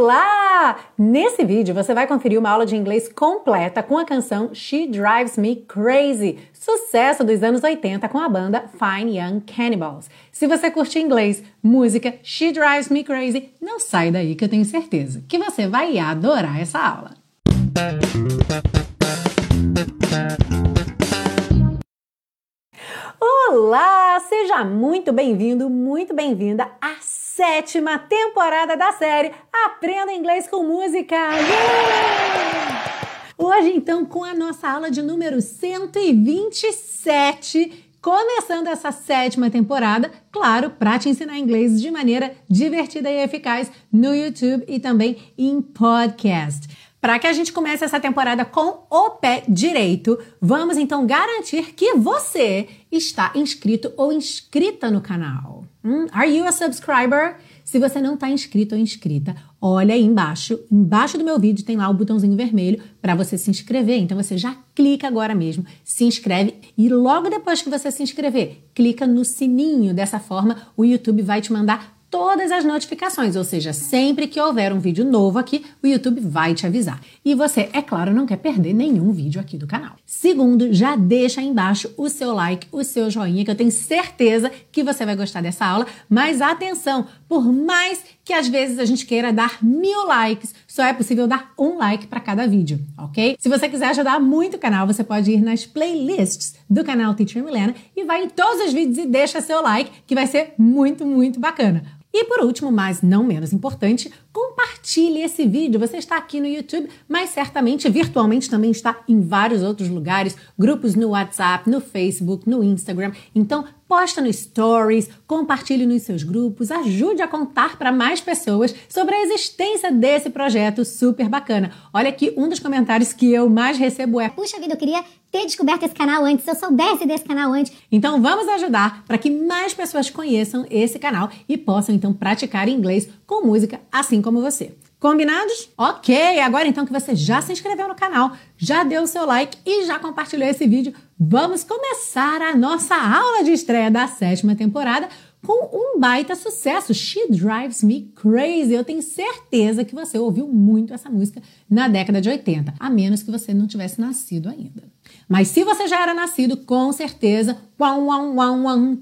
Olá! Nesse vídeo você vai conferir uma aula de inglês completa com a canção She Drives Me Crazy, sucesso dos anos 80 com a banda Fine Young Cannibals. Se você curte inglês, música, She Drives Me Crazy, não sai daí que eu tenho certeza que você vai adorar essa aula. Olá! Seja muito bem-vindo, muito bem-vinda à sétima temporada da série Aprenda Inglês com Música! Yeah! Hoje, então, com a nossa aula de número 127, começando essa sétima temporada, claro, para te ensinar inglês de maneira divertida e eficaz no YouTube e também em podcast. Para que a gente comece essa temporada com o pé direito, vamos então garantir que você está inscrito ou inscrita no canal. Hum? Are you a subscriber? Se você não está inscrito ou inscrita, olha aí embaixo. Embaixo do meu vídeo tem lá o botãozinho vermelho para você se inscrever. Então você já clica agora mesmo, se inscreve e logo depois que você se inscrever, clica no sininho. Dessa forma, o YouTube vai te mandar todas as notificações, ou seja, sempre que houver um vídeo novo aqui, o YouTube vai te avisar. E você, é claro, não quer perder nenhum vídeo aqui do canal. Segundo, já deixa aí embaixo o seu like, o seu joinha, que eu tenho certeza que você vai gostar dessa aula. Mas atenção, por mais que às vezes a gente queira dar mil likes, só é possível dar um like para cada vídeo, ok? Se você quiser ajudar muito o canal, você pode ir nas playlists do canal Teacher Milena e vai em todos os vídeos e deixa seu like, que vai ser muito, muito bacana. E por último, mas não menos importante, compartilhe esse vídeo. Você está aqui no YouTube, mas certamente virtualmente também está em vários outros lugares, grupos no WhatsApp, no Facebook, no Instagram. Então, posta no Stories, compartilhe nos seus grupos, ajude a contar para mais pessoas sobre a existência desse projeto super bacana. Olha aqui um dos comentários que eu mais recebo é: Puxa vida, eu queria ter descoberto esse canal antes, se eu soubesse desse canal antes. Então vamos ajudar para que mais pessoas conheçam esse canal e possam então praticar inglês com música assim como você. Combinados? Ok, agora então que você já se inscreveu no canal, já deu o seu like e já compartilhou esse vídeo, vamos começar a nossa aula de estreia da sétima temporada com um baita sucesso, She Drives Me Crazy. Eu tenho certeza que você ouviu muito essa música na década de 80, a menos que você não tivesse nascido ainda. Mas se você já era nascido, com certeza, wam, wam, wam,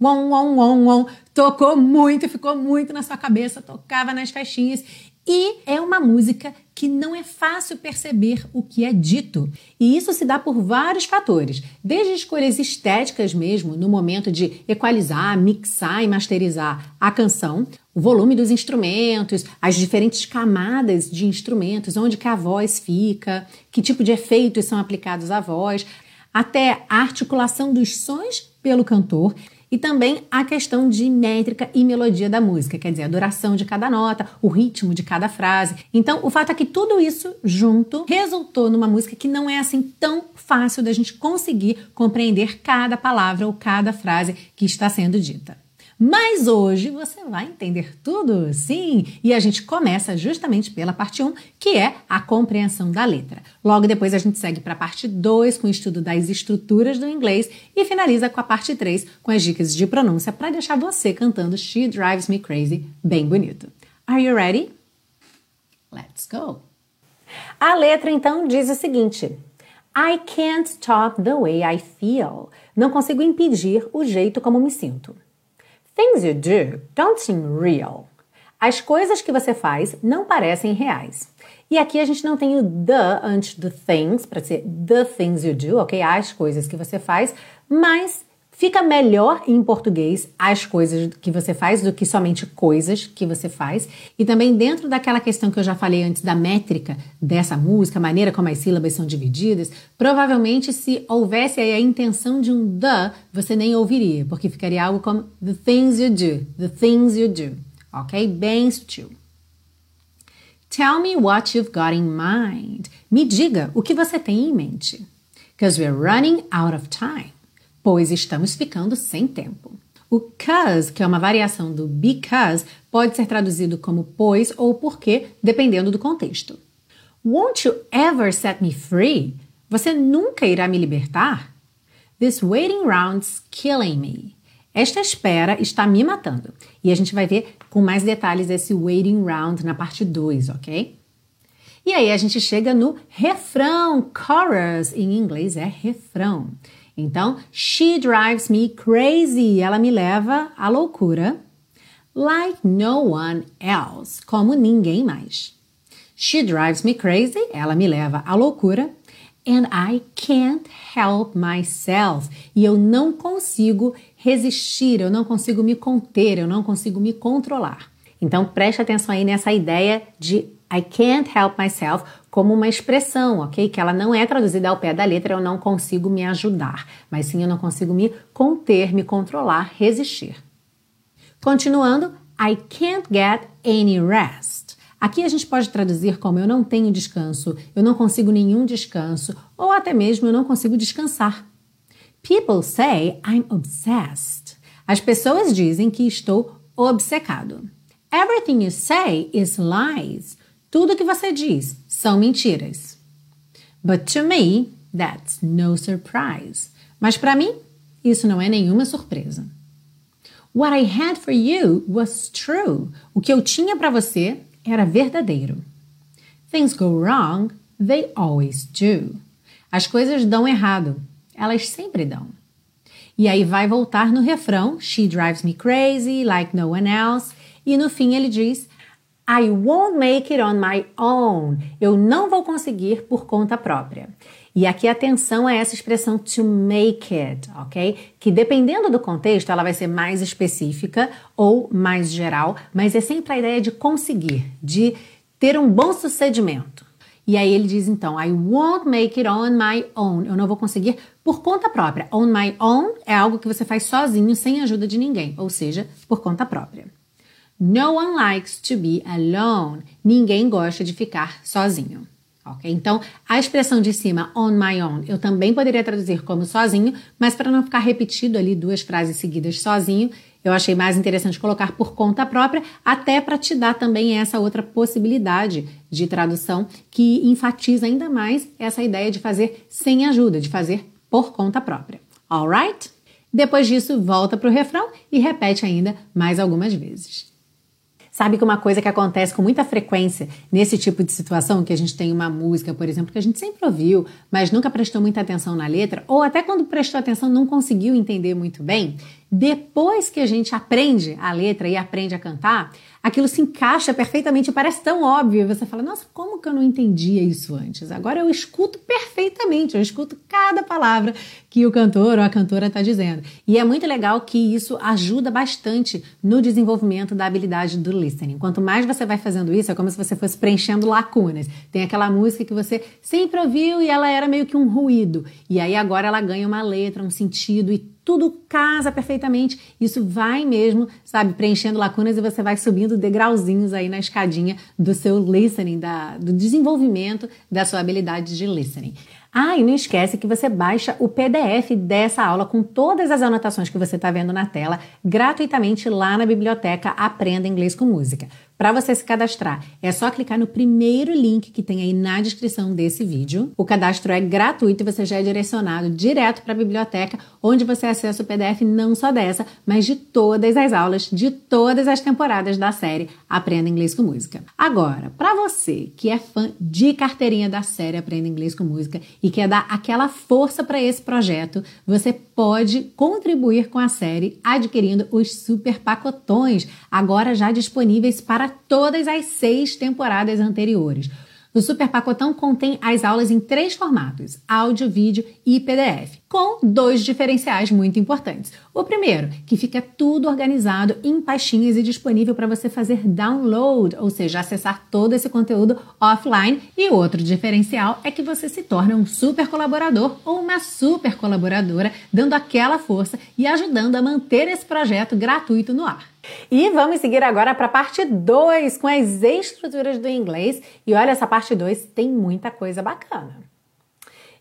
wam, wam, wam, wam, tocou muito, ficou muito na sua cabeça, tocava nas festinhas. E é uma música que não é fácil perceber o que é dito. E isso se dá por vários fatores, desde escolhas estéticas mesmo, no momento de equalizar, mixar e masterizar a canção, o volume dos instrumentos, as diferentes camadas de instrumentos, onde que a voz fica, que tipo de efeitos são aplicados à voz, até a articulação dos sons pelo cantor e também a questão de métrica e melodia da música, quer dizer, a duração de cada nota, o ritmo de cada frase. Então, o fato é que tudo isso junto resultou numa música que não é assim tão fácil da gente conseguir compreender cada palavra ou cada frase que está sendo dita. Mas hoje você vai entender tudo, sim! E a gente começa justamente pela parte 1, que é a compreensão da letra. Logo depois a gente segue para a parte 2, com o estudo das estruturas do inglês, e finaliza com a parte 3, com as dicas de pronúncia para deixar você cantando She Drives Me Crazy bem bonito. Are you ready? Let's go! A letra então diz o seguinte: I can't stop the way I feel. Não consigo impedir o jeito como me sinto. Things you do don't seem real. As coisas que você faz não parecem reais. E aqui a gente não tem o the antes do things, para ser the things you do, ok? As coisas que você faz, mas Fica melhor em português as coisas que você faz do que somente coisas que você faz. E também dentro daquela questão que eu já falei antes da métrica dessa música, a maneira como as sílabas são divididas, provavelmente se houvesse a intenção de um the, você nem ouviria, porque ficaria algo como the things you do, the things you do. Ok? Bem sutil. Tell me what you've got in mind. Me diga o que você tem em mente. Because we're running out of time pois estamos ficando sem tempo. O cause, que é uma variação do because, pode ser traduzido como pois ou porque, dependendo do contexto. Won't you ever set me free? Você nunca irá me libertar? This waiting round's killing me. Esta espera está me matando. E a gente vai ver com mais detalhes esse waiting round na parte 2, ok? E aí a gente chega no refrão, chorus, em inglês é refrão. Então, she drives me crazy, ela me leva à loucura, like no one else, como ninguém mais. She drives me crazy, ela me leva à loucura, and I can't help myself. E eu não consigo resistir, eu não consigo me conter, eu não consigo me controlar. Então preste atenção aí nessa ideia de I can't help myself como uma expressão, ok? Que ela não é traduzida ao pé da letra, eu não consigo me ajudar, mas sim eu não consigo me conter, me controlar, resistir. Continuando, I can't get any rest. Aqui a gente pode traduzir como eu não tenho descanso, eu não consigo nenhum descanso, ou até mesmo eu não consigo descansar. People say I'm obsessed. As pessoas dizem que estou obcecado. Everything you say is lies. Tudo que você diz são mentiras. But to me, that's no surprise. Mas para mim, isso não é nenhuma surpresa. What I had for you was true. O que eu tinha para você era verdadeiro. Things go wrong, they always do. As coisas dão errado, elas sempre dão. E aí vai voltar no refrão, She drives me crazy like no one else. E no fim ele diz, I won't make it on my own. Eu não vou conseguir por conta própria. E aqui atenção a essa expressão to make it, ok? Que dependendo do contexto, ela vai ser mais específica ou mais geral, mas é sempre a ideia de conseguir, de ter um bom sucedimento. E aí ele diz então, I won't make it on my own. Eu não vou conseguir por conta própria. On my own é algo que você faz sozinho, sem ajuda de ninguém, ou seja, por conta própria. No one likes to be alone. Ninguém gosta de ficar sozinho. Ok? Então, a expressão de cima, on my own, eu também poderia traduzir como sozinho, mas para não ficar repetido ali duas frases seguidas sozinho, eu achei mais interessante colocar por conta própria, até para te dar também essa outra possibilidade de tradução que enfatiza ainda mais essa ideia de fazer sem ajuda, de fazer por conta própria. Alright? Depois disso, volta para o refrão e repete ainda mais algumas vezes. Sabe que uma coisa que acontece com muita frequência nesse tipo de situação, que a gente tem uma música, por exemplo, que a gente sempre ouviu, mas nunca prestou muita atenção na letra, ou até quando prestou atenção não conseguiu entender muito bem, depois que a gente aprende a letra e aprende a cantar, aquilo se encaixa perfeitamente, parece tão óbvio. Você fala, nossa, como que eu não entendia isso antes? Agora eu escuto perfeitamente, eu escuto cada palavra que o cantor ou a cantora está dizendo. E é muito legal que isso ajuda bastante no desenvolvimento da habilidade do listening. Quanto mais você vai fazendo isso, é como se você fosse preenchendo lacunas. Tem aquela música que você sempre ouviu e ela era meio que um ruído. E aí agora ela ganha uma letra, um sentido e tudo casa perfeitamente. Isso vai mesmo, sabe, preenchendo lacunas e você vai subindo degrauzinhos aí na escadinha do seu listening, da, do desenvolvimento da sua habilidade de listening. Ah, e não esquece que você baixa o PDF dessa aula com todas as anotações que você está vendo na tela gratuitamente lá na biblioteca Aprenda Inglês com Música. Para você se cadastrar, é só clicar no primeiro link que tem aí na descrição desse vídeo. O cadastro é gratuito e você já é direcionado direto para a biblioteca, onde você acessa o PDF não só dessa, mas de todas as aulas de todas as temporadas da série Aprenda Inglês com Música. Agora, para você que é fã de carteirinha da série Aprenda Inglês com Música e quer dar aquela força para esse projeto, você pode contribuir com a série adquirindo os super pacotões, agora já disponíveis para todas as seis temporadas anteriores. O Super Pacotão contém as aulas em três formatos: áudio, vídeo e PDF, com dois diferenciais muito importantes. O primeiro, que fica tudo organizado em pastinhas e disponível para você fazer download, ou seja, acessar todo esse conteúdo offline. E outro diferencial é que você se torna um super colaborador ou uma super colaboradora, dando aquela força e ajudando a manter esse projeto gratuito no ar. E vamos seguir agora para a parte 2 com as estruturas do inglês. E olha, essa parte 2 tem muita coisa bacana.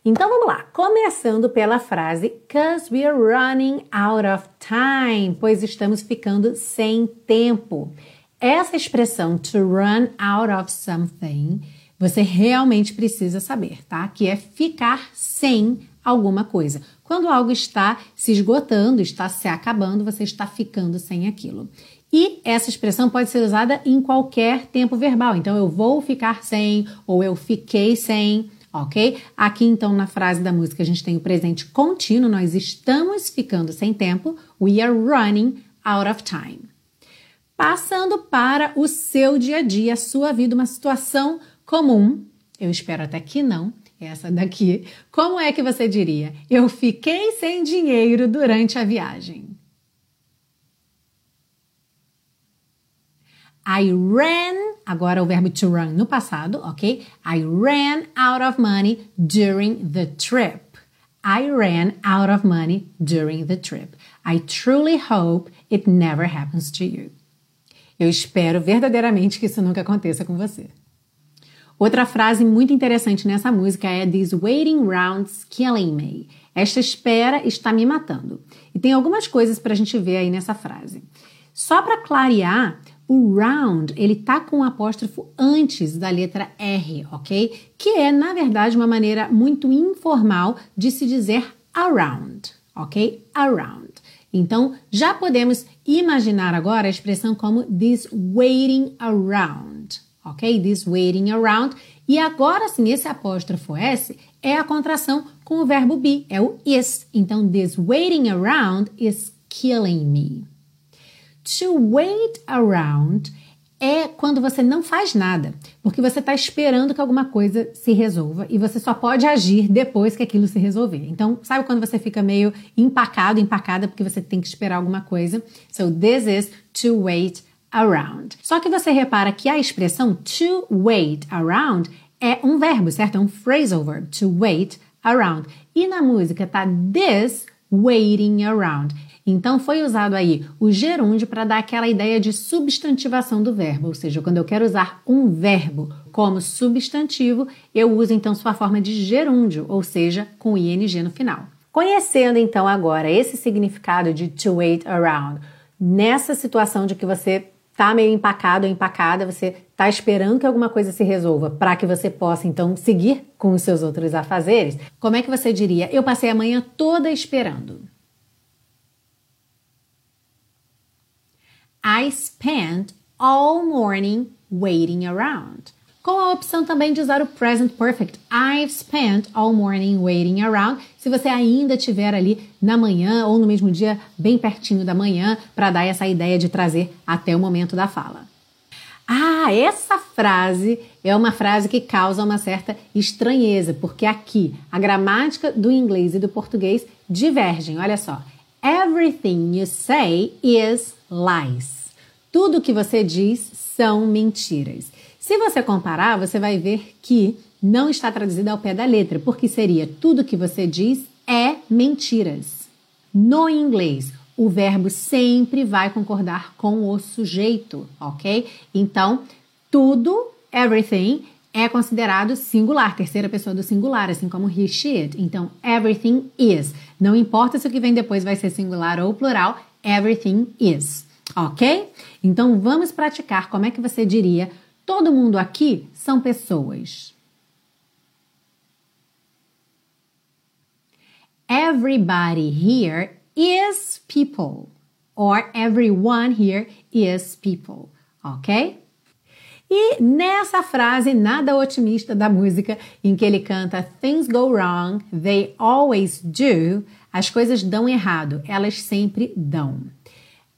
Então vamos lá, começando pela frase Cause we're running out of time, pois estamos ficando sem tempo. Essa expressão to run out of something, você realmente precisa saber, tá? Que é ficar sem alguma coisa. Quando algo está se esgotando, está se acabando, você está ficando sem aquilo. E essa expressão pode ser usada em qualquer tempo verbal. Então, eu vou ficar sem ou eu fiquei sem, ok? Aqui, então, na frase da música, a gente tem o presente contínuo, nós estamos ficando sem tempo. We are running out of time. Passando para o seu dia a dia, a sua vida, uma situação comum. Eu espero até que não essa daqui. Como é que você diria? Eu fiquei sem dinheiro durante a viagem. I ran, agora o verbo to run no passado, ok? I ran out of money during the trip. I ran out of money during the trip. I truly hope it never happens to you. Eu espero verdadeiramente que isso nunca aconteça com você. Outra frase muito interessante nessa música é These waiting rounds killing me. Esta espera está me matando. E tem algumas coisas para a gente ver aí nessa frase. Só para clarear, o round ele tá com um apóstrofo antes da letra R, ok? Que é na verdade uma maneira muito informal de se dizer around, ok? Around. Então já podemos imaginar agora a expressão como this waiting around, ok? This waiting around. E agora sim, esse apóstrofo S é a contração com o verbo be, é o is. Então, this waiting around is killing me. To wait around é quando você não faz nada, porque você está esperando que alguma coisa se resolva e você só pode agir depois que aquilo se resolver. Então, sabe quando você fica meio empacado, empacada, porque você tem que esperar alguma coisa? So, this is to wait around. Só que você repara que a expressão to wait around é um verbo, certo? É um phrasal verb, to wait around. E na música tá this waiting around. Então foi usado aí o gerúndio para dar aquela ideia de substantivação do verbo, ou seja, quando eu quero usar um verbo como substantivo, eu uso então sua forma de gerúndio, ou seja, com ing no final. Conhecendo então agora esse significado de to wait around, nessa situação de que você tá meio empacado ou empacada, você tá esperando que alguma coisa se resolva para que você possa então seguir com os seus outros afazeres, como é que você diria? Eu passei a manhã toda esperando. I spent all morning waiting around. Com a opção também de usar o present perfect. I've spent all morning waiting around. Se você ainda estiver ali na manhã ou no mesmo dia, bem pertinho da manhã, para dar essa ideia de trazer até o momento da fala. Ah, essa frase é uma frase que causa uma certa estranheza, porque aqui a gramática do inglês e do português divergem. Olha só. Everything you say is lies. Tudo que você diz são mentiras. Se você comparar, você vai ver que não está traduzido ao pé da letra, porque seria tudo que você diz é mentiras. No inglês, o verbo sempre vai concordar com o sujeito, ok? Então, tudo, everything, é considerado singular, terceira pessoa do singular, assim como he, she, it. Então, everything is. Não importa se o que vem depois vai ser singular ou plural, everything is. Ok? Então, vamos praticar como é que você diria Todo mundo aqui são pessoas. Everybody here is people. Or everyone here is people. Ok? E nessa frase nada otimista da música, em que ele canta Things go wrong, they always do, as coisas dão errado, elas sempre dão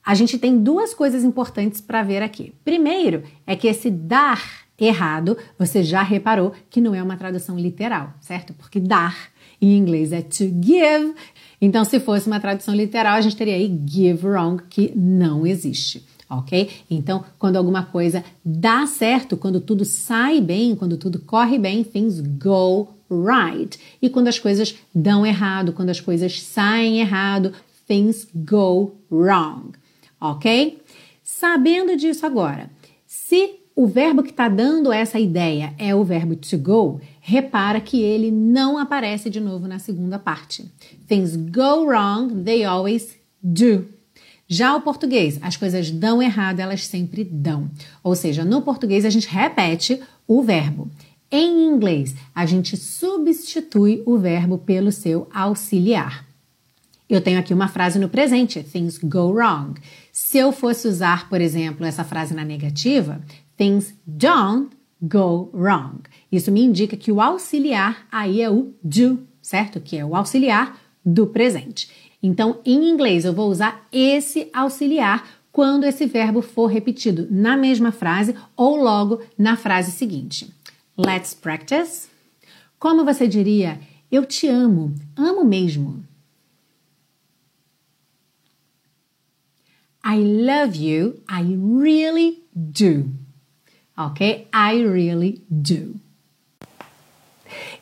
a gente tem duas coisas importantes para ver aqui. Primeiro é que esse dar errado, você já reparou que não é uma tradução literal, certo? Porque dar em inglês é to give. Então, se fosse uma tradução literal, a gente teria aí give wrong, que não existe. Ok? Então, quando alguma coisa dá certo, quando tudo sai bem, quando tudo corre bem, things go right. E quando as coisas dão errado, quando as coisas saem errado, things go wrong ok? Sabendo disso agora, se o verbo que está dando essa ideia é o verbo to go, repara que ele não aparece de novo na segunda parte. Things go wrong, they always do. Já o português, as coisas dão errado, elas sempre dão. Ou seja, no português a gente repete o verbo. Em inglês, a gente substitui o verbo pelo seu auxiliar. Eu tenho aqui uma frase no presente, things go wrong. Se eu fosse usar, por exemplo, essa frase na negativa, things don't go wrong. Isso me indica que o auxiliar aí é o do, certo? Que é o auxiliar do presente. Então, em inglês, eu vou usar esse auxiliar quando esse verbo for repetido na mesma frase ou logo na frase seguinte. Let's practice. Como você diria, eu te amo, amo mesmo. I love you, I really do. Ok? I really do.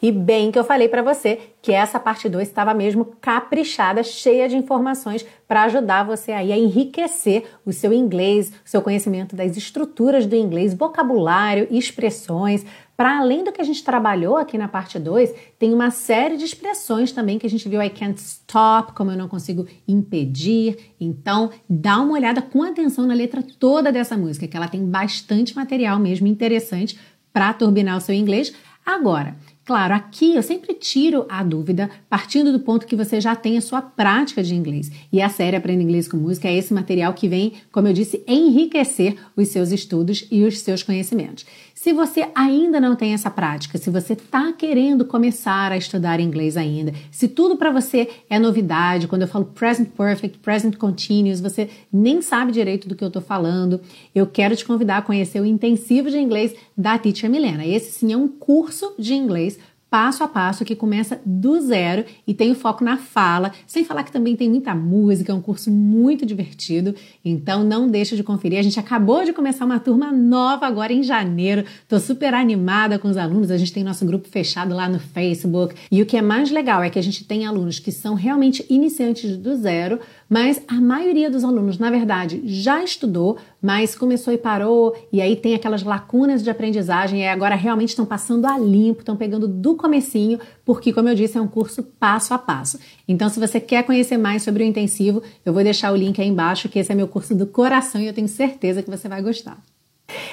E bem que eu falei para você que essa parte 2 estava mesmo caprichada, cheia de informações para ajudar você aí a enriquecer o seu inglês, o seu conhecimento das estruturas do inglês, vocabulário, expressões. Para além do que a gente trabalhou aqui na parte 2, tem uma série de expressões também que a gente viu I can't stop, como eu não consigo impedir. Então, dá uma olhada com atenção na letra toda dessa música, que ela tem bastante material mesmo interessante para turbinar o seu inglês. Agora, Claro, aqui eu sempre tiro a dúvida partindo do ponto que você já tem a sua prática de inglês. E a série Aprenda Inglês com Música é esse material que vem, como eu disse, enriquecer os seus estudos e os seus conhecimentos. Se você ainda não tem essa prática, se você está querendo começar a estudar inglês ainda, se tudo para você é novidade, quando eu falo present perfect, present continuous, você nem sabe direito do que eu estou falando, eu quero te convidar a conhecer o intensivo de inglês da Teacher Milena. Esse sim é um curso de inglês passo a passo que começa do zero e tem o foco na fala, sem falar que também tem muita música, é um curso muito divertido, então não deixa de conferir. A gente acabou de começar uma turma nova agora em janeiro. Tô super animada com os alunos, a gente tem nosso grupo fechado lá no Facebook. E o que é mais legal é que a gente tem alunos que são realmente iniciantes do zero, mas a maioria dos alunos, na verdade, já estudou, mas começou e parou, e aí tem aquelas lacunas de aprendizagem, e agora realmente estão passando a limpo, estão pegando do comecinho, porque, como eu disse, é um curso passo a passo. Então, se você quer conhecer mais sobre o intensivo, eu vou deixar o link aí embaixo, que esse é meu curso do coração e eu tenho certeza que você vai gostar.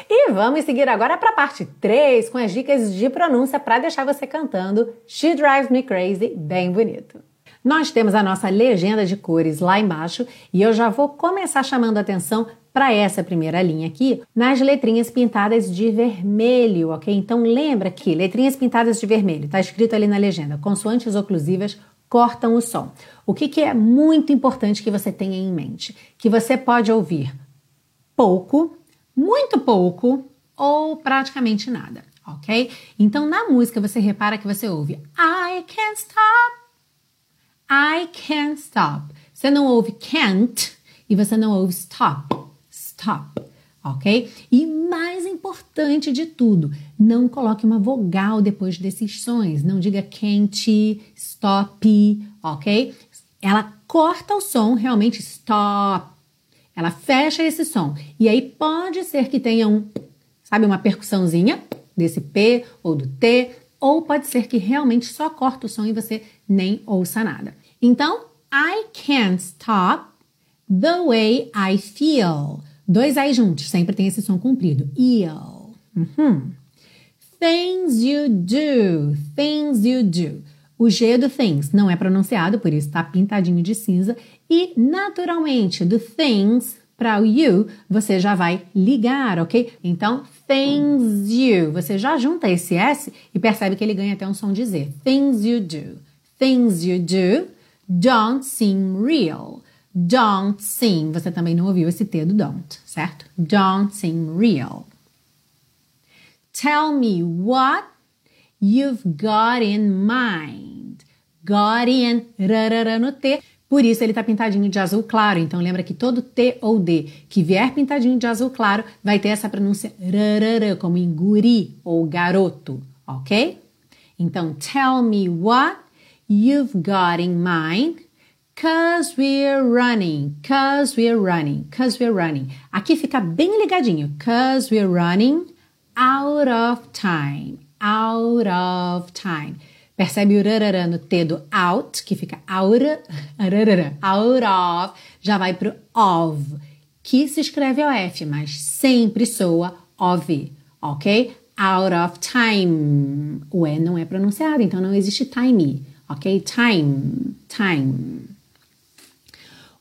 E vamos seguir agora para a parte 3 com as dicas de pronúncia para deixar você cantando She Drives Me Crazy bem bonito. Nós temos a nossa legenda de cores lá embaixo e eu já vou começar chamando atenção para essa primeira linha aqui, nas letrinhas pintadas de vermelho, ok? Então lembra que letrinhas pintadas de vermelho, está escrito ali na legenda, consoantes oclusivas cortam o som. O que, que é muito importante que você tenha em mente? Que você pode ouvir pouco, muito pouco ou praticamente nada, ok? Então na música você repara que você ouve I can't stop I can't stop. Você não ouve can't e você não ouve stop. Stop. Ok? E mais importante de tudo, não coloque uma vogal depois desses sons. Não diga can't, stop, ok? Ela corta o som, realmente stop. Ela fecha esse som. E aí pode ser que tenha um, sabe, uma percussãozinha desse P ou do T, ou pode ser que realmente só corta o som e você nem ouça nada. Então, I can't stop the way I feel. Dois I juntos, sempre tem esse som comprido. Ill. Uhum. Things you do. Things you do. O G do things não é pronunciado, por isso está pintadinho de cinza. E, naturalmente, do things para o you, você já vai ligar, ok? Então, things you. Você já junta esse S e percebe que ele ganha até um som de Z. Things you do. Things you do don't seem real. Don't seem, você também não ouviu esse T do don't, certo? Don't seem real. Tell me what you've got in mind. Got in, rarara no T. Por isso ele está pintadinho de azul claro. Então lembra que todo T ou D que vier pintadinho de azul claro vai ter essa pronúncia rarara, como em guri ou garoto, ok? Então, tell me what you've got in mind. Cause we're running, cause we're running, cause we're running. Aqui fica bem ligadinho. Cause we're running out of time, out of time. Percebe o rarará no T do out, que fica out, out of, já vai pro of, que se escreve OF, mas sempre soa OV, ok? out of time. O E não é pronunciado, então não existe time, ok? Time, time.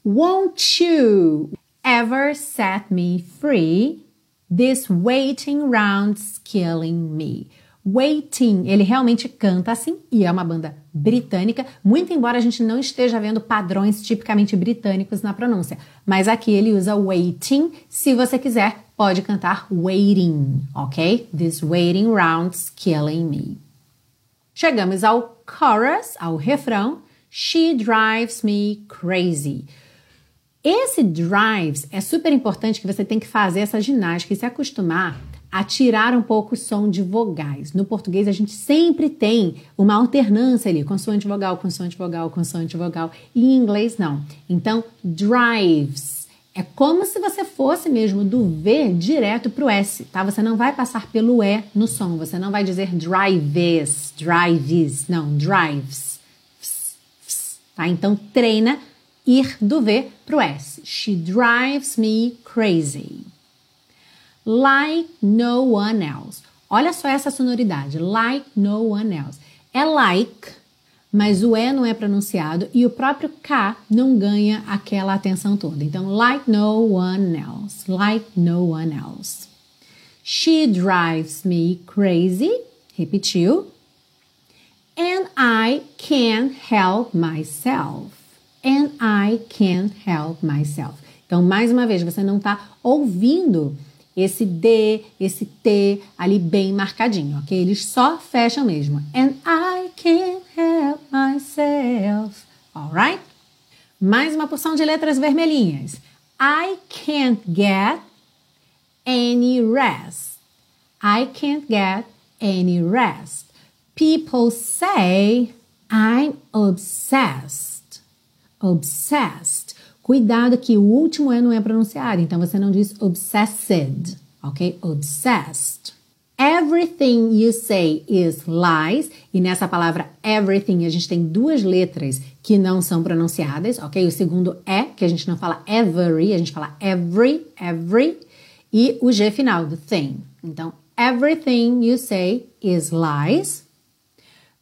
Won't you ever set me free? This waiting round's killing me. Waiting, ele realmente canta assim e é uma banda britânica, muito embora a gente não esteja vendo padrões tipicamente britânicos na pronúncia. Mas aqui ele usa waiting. Se você quiser, pode cantar waiting, ok? This waiting round's killing me. Chegamos ao chorus, ao refrão. She drives me crazy. Esse drives é super importante que você tem que fazer essa ginástica e se acostumar a tirar um pouco o som de vogais. No português, a gente sempre tem uma alternância ali, consoante vogal, consoante vogal, consoante vogal. E em inglês, não. Então, drives. É como se você fosse mesmo do V direto para o S, tá? Você não vai passar pelo E no som. Você não vai dizer drives, drives. Não, drives. Tá? Então, treina ir do V para o S. She drives me crazy like no one else. Olha só essa sonoridade, like no one else. É like, mas o E não é pronunciado e o próprio K não ganha aquela atenção toda. Então, like no one else, like no one else. She drives me crazy, repetiu. And I can't help myself. And I can't help myself. Então, mais uma vez, você não está ouvindo esse D, esse T ali bem marcadinho, ok? Eles só fecham mesmo. And I can't help myself. Alright? Mais uma porção de letras vermelhinhas. I can't get any rest. I can't get any rest. People say I'm obsessed. Obsessed. Cuidado que o último E não é pronunciado, então você não diz obsessed, ok? Obsessed. Everything you say is lies. E nessa palavra everything a gente tem duas letras que não são pronunciadas, ok? O segundo é, que a gente não fala every, a gente fala every, every. E o G final do thing. Então, everything you say is lies.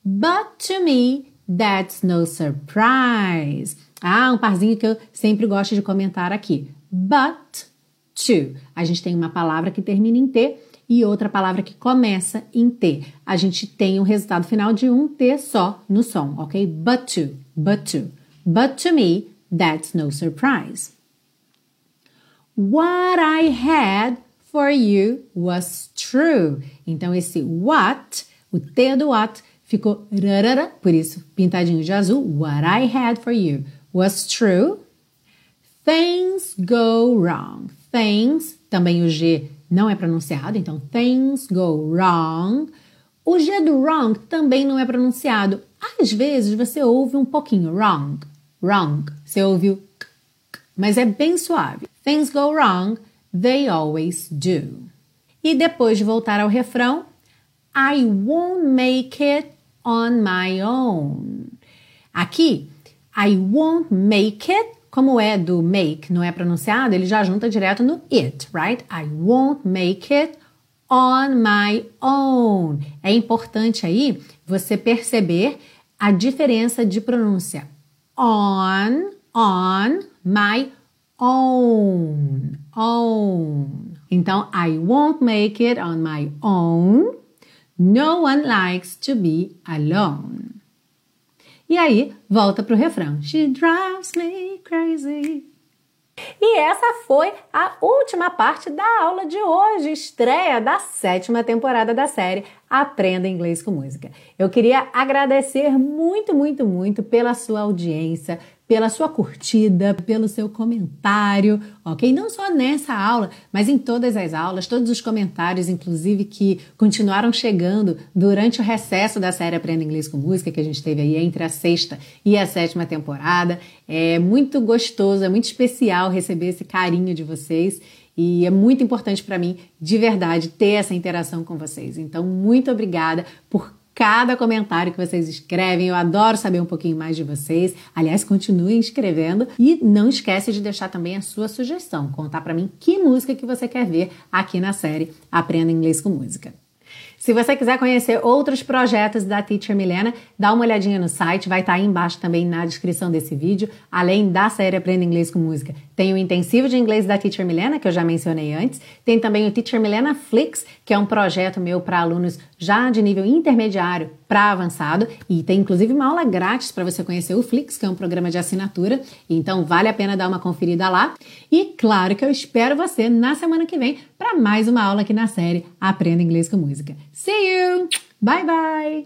But to me, that's no surprise. Ah, um parzinho que eu sempre gosto de comentar aqui. But to. A gente tem uma palavra que termina em T e outra palavra que começa em T. A gente tem o um resultado final de um T só no som, ok? But to, but to. But to me, that's no surprise. What I had for you was true. Então, esse what, o T do what, ficou rarara, por isso pintadinho de azul. What I had for you was true. Things go wrong. Things, também o G não é pronunciado, então things go wrong. O G do wrong também não é pronunciado. Às vezes você ouve um pouquinho wrong, wrong. Você ouviu, mas é bem suave. Things go wrong, they always do. E depois de voltar ao refrão, I won't make it on my own. Aqui I won't make it, como é do make, não é pronunciado, ele já junta direto no it, right? I won't make it on my own. É importante aí você perceber a diferença de pronúncia. On, on, my own, own. Então, I won't make it on my own. No one likes to be alone. E aí, volta pro refrão. She drives me crazy. E essa foi a última parte da aula de hoje, estreia da sétima temporada da série Aprenda Inglês com Música. Eu queria agradecer muito, muito, muito pela sua audiência, pela sua curtida, pelo seu comentário, ok? Não só nessa aula, mas em todas as aulas, todos os comentários, inclusive, que continuaram chegando durante o recesso da série Aprenda Inglês com Música, que a gente teve aí entre a sexta e a sétima temporada. É muito gostoso, é muito especial receber esse carinho de vocês. E é muito importante para mim, de verdade, ter essa interação com vocês. Então, muito obrigada por cada comentário que vocês escrevem. Eu adoro saber um pouquinho mais de vocês. Aliás, continuem escrevendo e não esquece de deixar também a sua sugestão, contar para mim que música que você quer ver aqui na série Aprenda Inglês com Música. Se você quiser conhecer outros projetos da Teacher Milena, dá uma olhadinha no site, vai estar aí embaixo também na descrição desse vídeo. Além da série Aprenda Inglês com Música, tem o intensivo de inglês da Teacher Milena, que eu já mencionei antes. Tem também o Teacher Milena Flix, que é um projeto meu para alunos já de nível intermediário para avançado. E tem inclusive uma aula grátis para você conhecer o Flix, que é um programa de assinatura. Então vale a pena dar uma conferida lá. E claro que eu espero você na semana que vem para mais uma aula aqui na série Aprenda Inglês com Música. See you! Bye bye!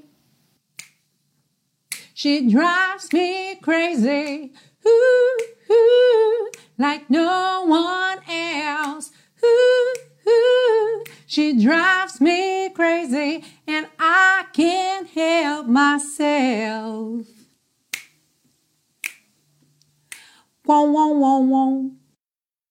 She drives me crazy, ooh, ooh, like no one else. Ooh, ooh. She drives me crazy, and I can't help myself. Wong, wong, wong, wong.